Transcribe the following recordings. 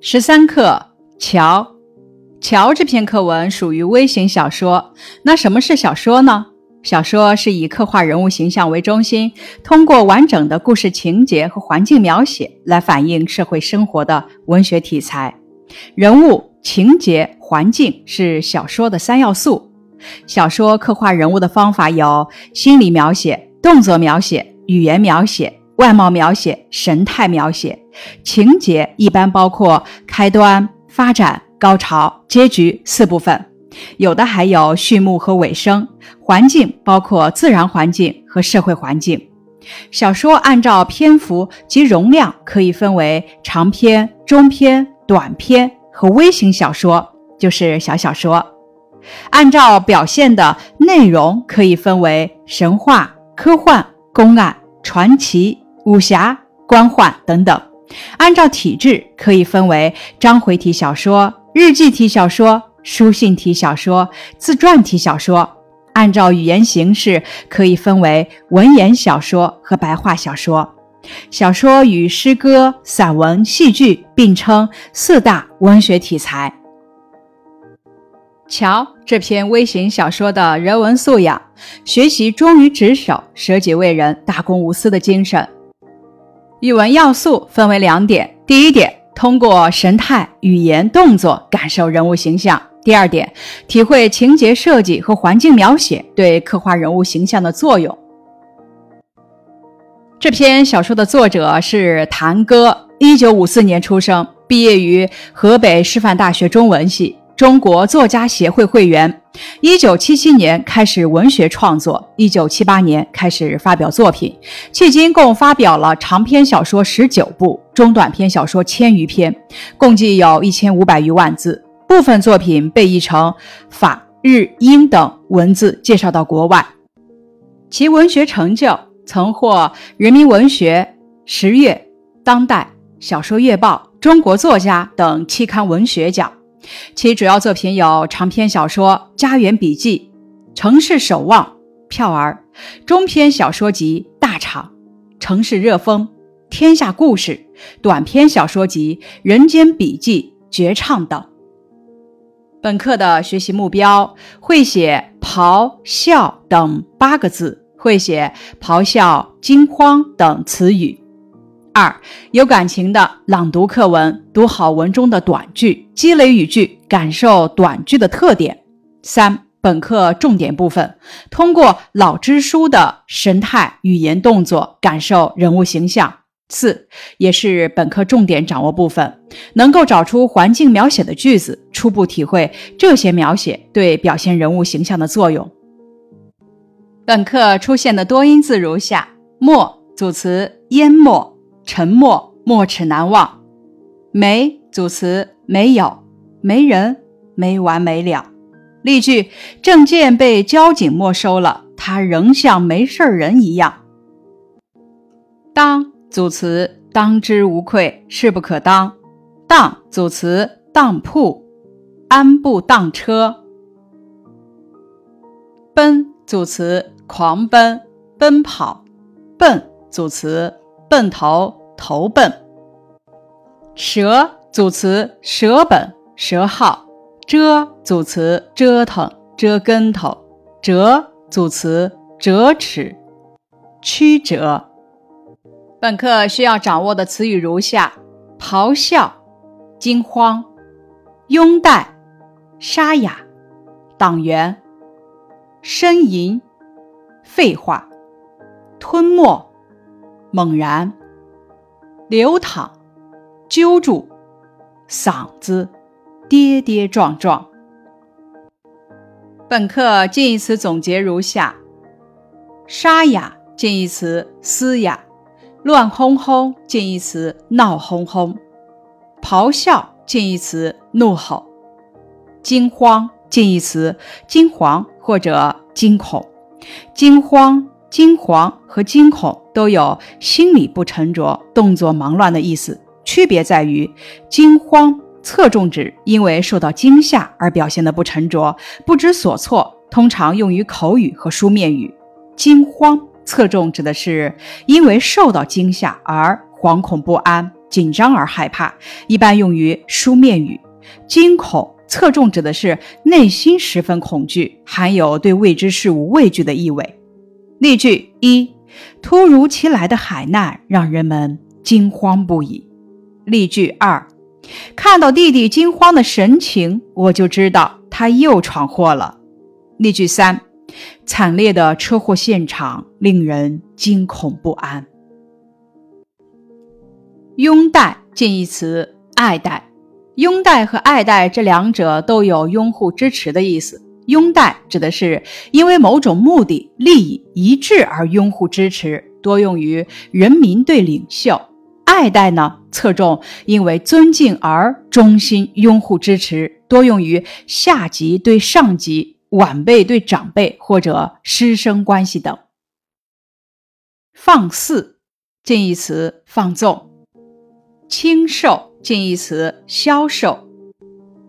十三课《桥》，《桥》这篇课文属于微型小说。那什么是小说呢？小说是以刻画人物形象为中心，通过完整的故事情节和环境描写来反映社会生活的文学题材。人物、情节、环境是小说的三要素。小说刻画人物的方法有心理描写、动作描写、语言描写。外貌描写、神态描写、情节一般包括开端、发展、高潮、结局四部分，有的还有序幕和尾声。环境包括自然环境和社会环境。小说按照篇幅及容量可以分为长篇、中篇、短篇和微型小说，就是小小说。按照表现的内容可以分为神话、科幻、公案、传奇。武侠、官宦等等，按照体制可以分为章回体小说、日记体小说、书信体小说、自传体小说；按照语言形式可以分为文言小说和白话小说。小说与诗歌、散文、戏剧并称四大文学题材。瞧这篇微型小说的人文素养，学习忠于职守、舍己为人、大公无私的精神。语文要素分为两点：第一点，通过神态、语言、动作感受人物形象；第二点，体会情节设计和环境描写对刻画人物形象的作用。这篇小说的作者是谭歌，一九五四年出生，毕业于河北师范大学中文系。中国作家协会会员，一九七七年开始文学创作，一九七八年开始发表作品，迄今共发表了长篇小说十九部，中短篇小说千余篇，共计有一千五百余万字。部分作品被译成法、日、英等文字介绍到国外。其文学成就曾获《人民文学》《十月》《当代小说月报》《中国作家》等期刊文学奖。其主要作品有长篇小说《家园笔记》《城市守望》《票儿》，中篇小说集《大厂》《城市热风》《天下故事》，短篇小说集《人间笔记》《绝唱》等。本课的学习目标：会写“咆哮”等八个字，会写“咆哮”“惊慌”等词语。二有感情的朗读课文，读好文中的短句，积累语句，感受短句的特点。三本课重点部分，通过老支书的神态、语言、动作，感受人物形象。四也是本课重点掌握部分，能够找出环境描写的句子，初步体会这些描写对表现人物形象的作用。本课出现的多音字如下：默组词，淹没。沉默，没齿难忘。没组词，没有，没人，没完没了。例句：证件被交警没收了，他仍像没事人一样。当组词，当之无愧，势不可当。当组词，当铺，安步当车。奔组词，狂奔，奔跑。笨组词，奔头。投奔，折组词折本折号，遮组词折腾折跟头，折组词折尺曲折。本课需要掌握的词语如下：咆哮、惊慌、拥戴、沙哑、党员、呻吟、废话、吞没、猛然。流淌，揪住，嗓子，跌跌撞撞。本课近义词总结如下：沙哑近义词嘶哑，乱哄哄近义词闹哄哄，咆哮近义词怒吼，惊慌近义词惊惶或者惊恐，惊慌。惊惶和惊恐都有心理不沉着、动作忙乱的意思，区别在于惊慌侧重指因为受到惊吓而表现的不沉着、不知所措，通常用于口语和书面语；惊慌侧重指的是因为受到惊吓而惶恐不安，紧张而害怕，一般用于书面语。惊恐侧重指的是内心十分恐惧，含有对未知事物畏惧的意味。例句一：突如其来的海难让人们惊慌不已。例句二：看到弟弟惊慌的神情，我就知道他又闯祸了。例句三：惨烈的车祸现场令人惊恐不安。拥戴近义词爱戴，拥戴和爱戴这两者都有拥护、支持的意思。拥戴指的是因为某种目的、利益一致而拥护、支持，多用于人民对领袖；爱戴呢，侧重因为尊敬而衷心拥护、支持，多用于下级对上级、晚辈对长辈或者师生关系等。放肆近义词放纵。清瘦近义词消瘦，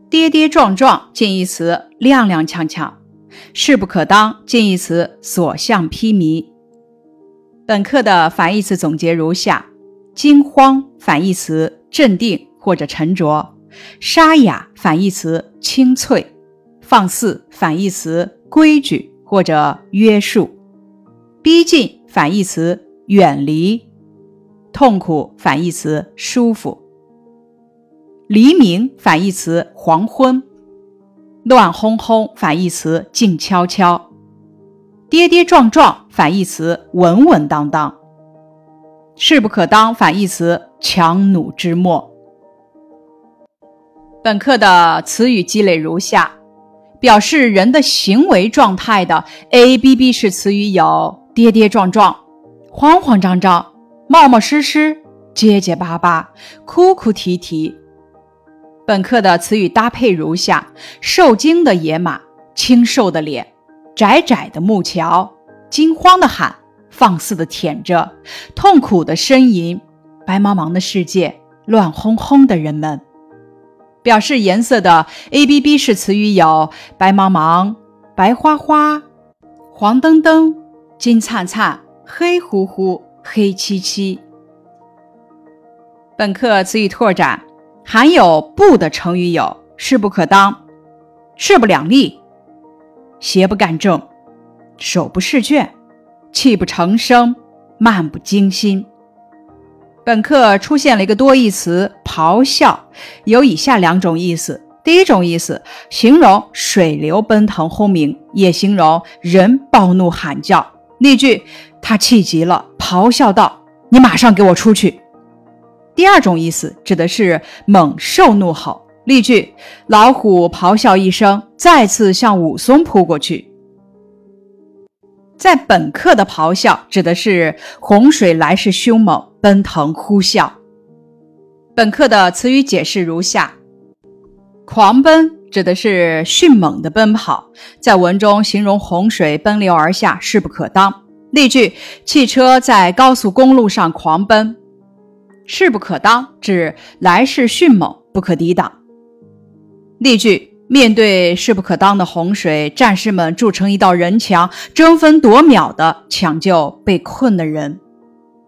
跌跌撞撞近义词踉踉跄跄，势不可当近义词所向披靡。本课的反义词总结如下：惊慌反义词镇定或者沉着，沙哑反义词清脆，放肆反义词规矩或者约束，逼近反义词远离。痛苦反义词舒服，黎明反义词黄昏，乱哄哄反义词静悄悄，跌跌撞撞反义词稳稳当当，势不可当反义词强弩之末。本课的词语积累如下：表示人的行为状态的 A B B 式词语有跌跌撞撞、慌慌张张。冒冒失失、结结巴巴、哭哭啼啼。本课的词语搭配如下：受惊的野马、清瘦的脸、窄窄的木桥、惊慌的喊、放肆的舔着、痛苦的呻吟、白茫茫的世界、乱哄哄的人们。表示颜色的 A B B 式词语有白茫茫、白花花、黄澄澄、金灿灿、黑乎乎。黑漆漆。本课词语拓展，含有“不”的成语有：势不可当、势不两立、邪不干正、手不释卷、泣不成声、漫不经心。本课出现了一个多义词“咆哮”，有以下两种意思：第一种意思，形容水流奔腾轰鸣，也形容人暴怒喊叫。例句。他气急了，咆哮道：“你马上给我出去！”第二种意思指的是猛兽怒吼。例句：老虎咆哮一声，再次向武松扑过去。在本课的咆哮指的是洪水来势凶猛，奔腾呼啸。本课的词语解释如下：狂奔指的是迅猛的奔跑，在文中形容洪水奔流而下，势不可当。例句：汽车在高速公路上狂奔，势不可当，指来势迅猛，不可抵挡。例句：面对势不可当的洪水，战士们筑成一道人墙，争分夺秒地抢救被困的人。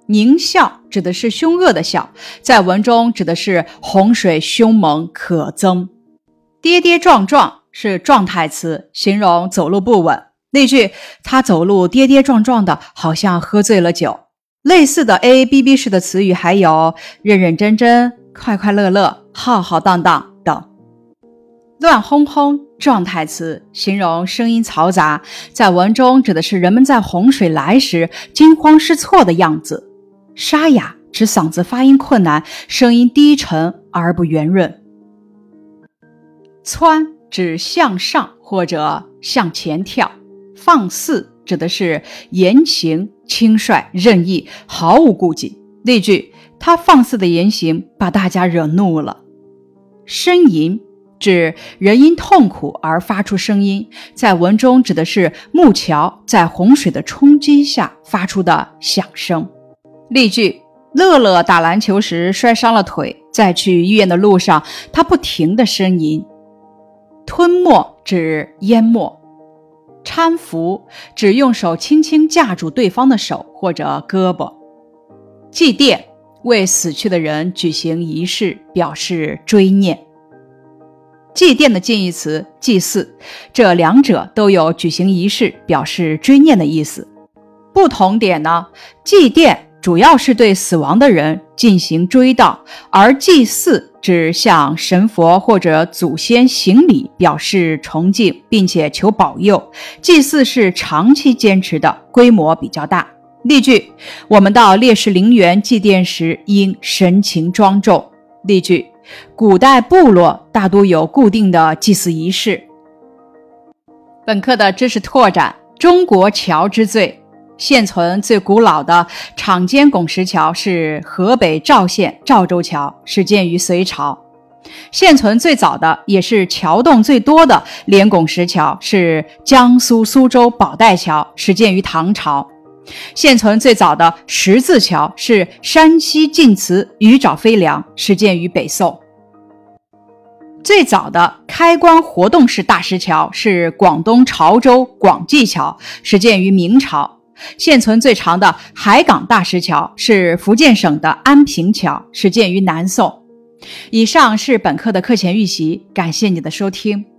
狞笑指的是凶恶的笑，在文中指的是洪水凶猛可憎。跌跌撞撞是状态词，形容走路不稳。例句：他走路跌跌撞撞的，好像喝醉了酒。类似的 A A B B 式的词语还有认认真真、快快乐乐、浩浩荡荡等。乱哄哄，状态词，形容声音嘈杂，在文中指的是人们在洪水来时惊慌失措的样子。沙哑，指嗓子发音困难，声音低沉而不圆润。蹿，指向上或者向前跳。放肆指的是言行轻率、任意、毫无顾忌。例句：他放肆的言行把大家惹怒了。呻吟指人因痛苦而发出声音，在文中指的是木桥在洪水的冲击下发出的响声。例句：乐乐打篮球时摔伤了腿，在去医院的路上，他不停的呻吟。吞没指淹没。搀扶只用手轻轻架住对方的手或者胳膊，祭奠为死去的人举行仪式，表示追念。祭奠的近义词祭祀，这两者都有举行仪式、表示追念的意思。不同点呢？祭奠主要是对死亡的人进行追悼，而祭祀指向神佛或者祖先行礼，表示崇敬，并且求保佑。祭祀是长期坚持的，规模比较大。例句：我们到烈士陵园祭奠时，应神情庄重。例句：古代部落大多有固定的祭祀仪式。本课的知识拓展：中国桥之最，现存最古老的敞肩拱石桥是河北赵县赵州桥，始建于隋朝；现存最早的也是桥洞最多的连拱石桥是江苏苏州宝带桥，始建于唐朝。现存最早的十字桥是山西晋祠鱼沼飞梁，始建于北宋。最早的开关活动式大石桥是广东潮州广济桥，始建于明朝。现存最长的海港大石桥是福建省的安平桥，始建于南宋。以上是本课的课前预习，感谢你的收听。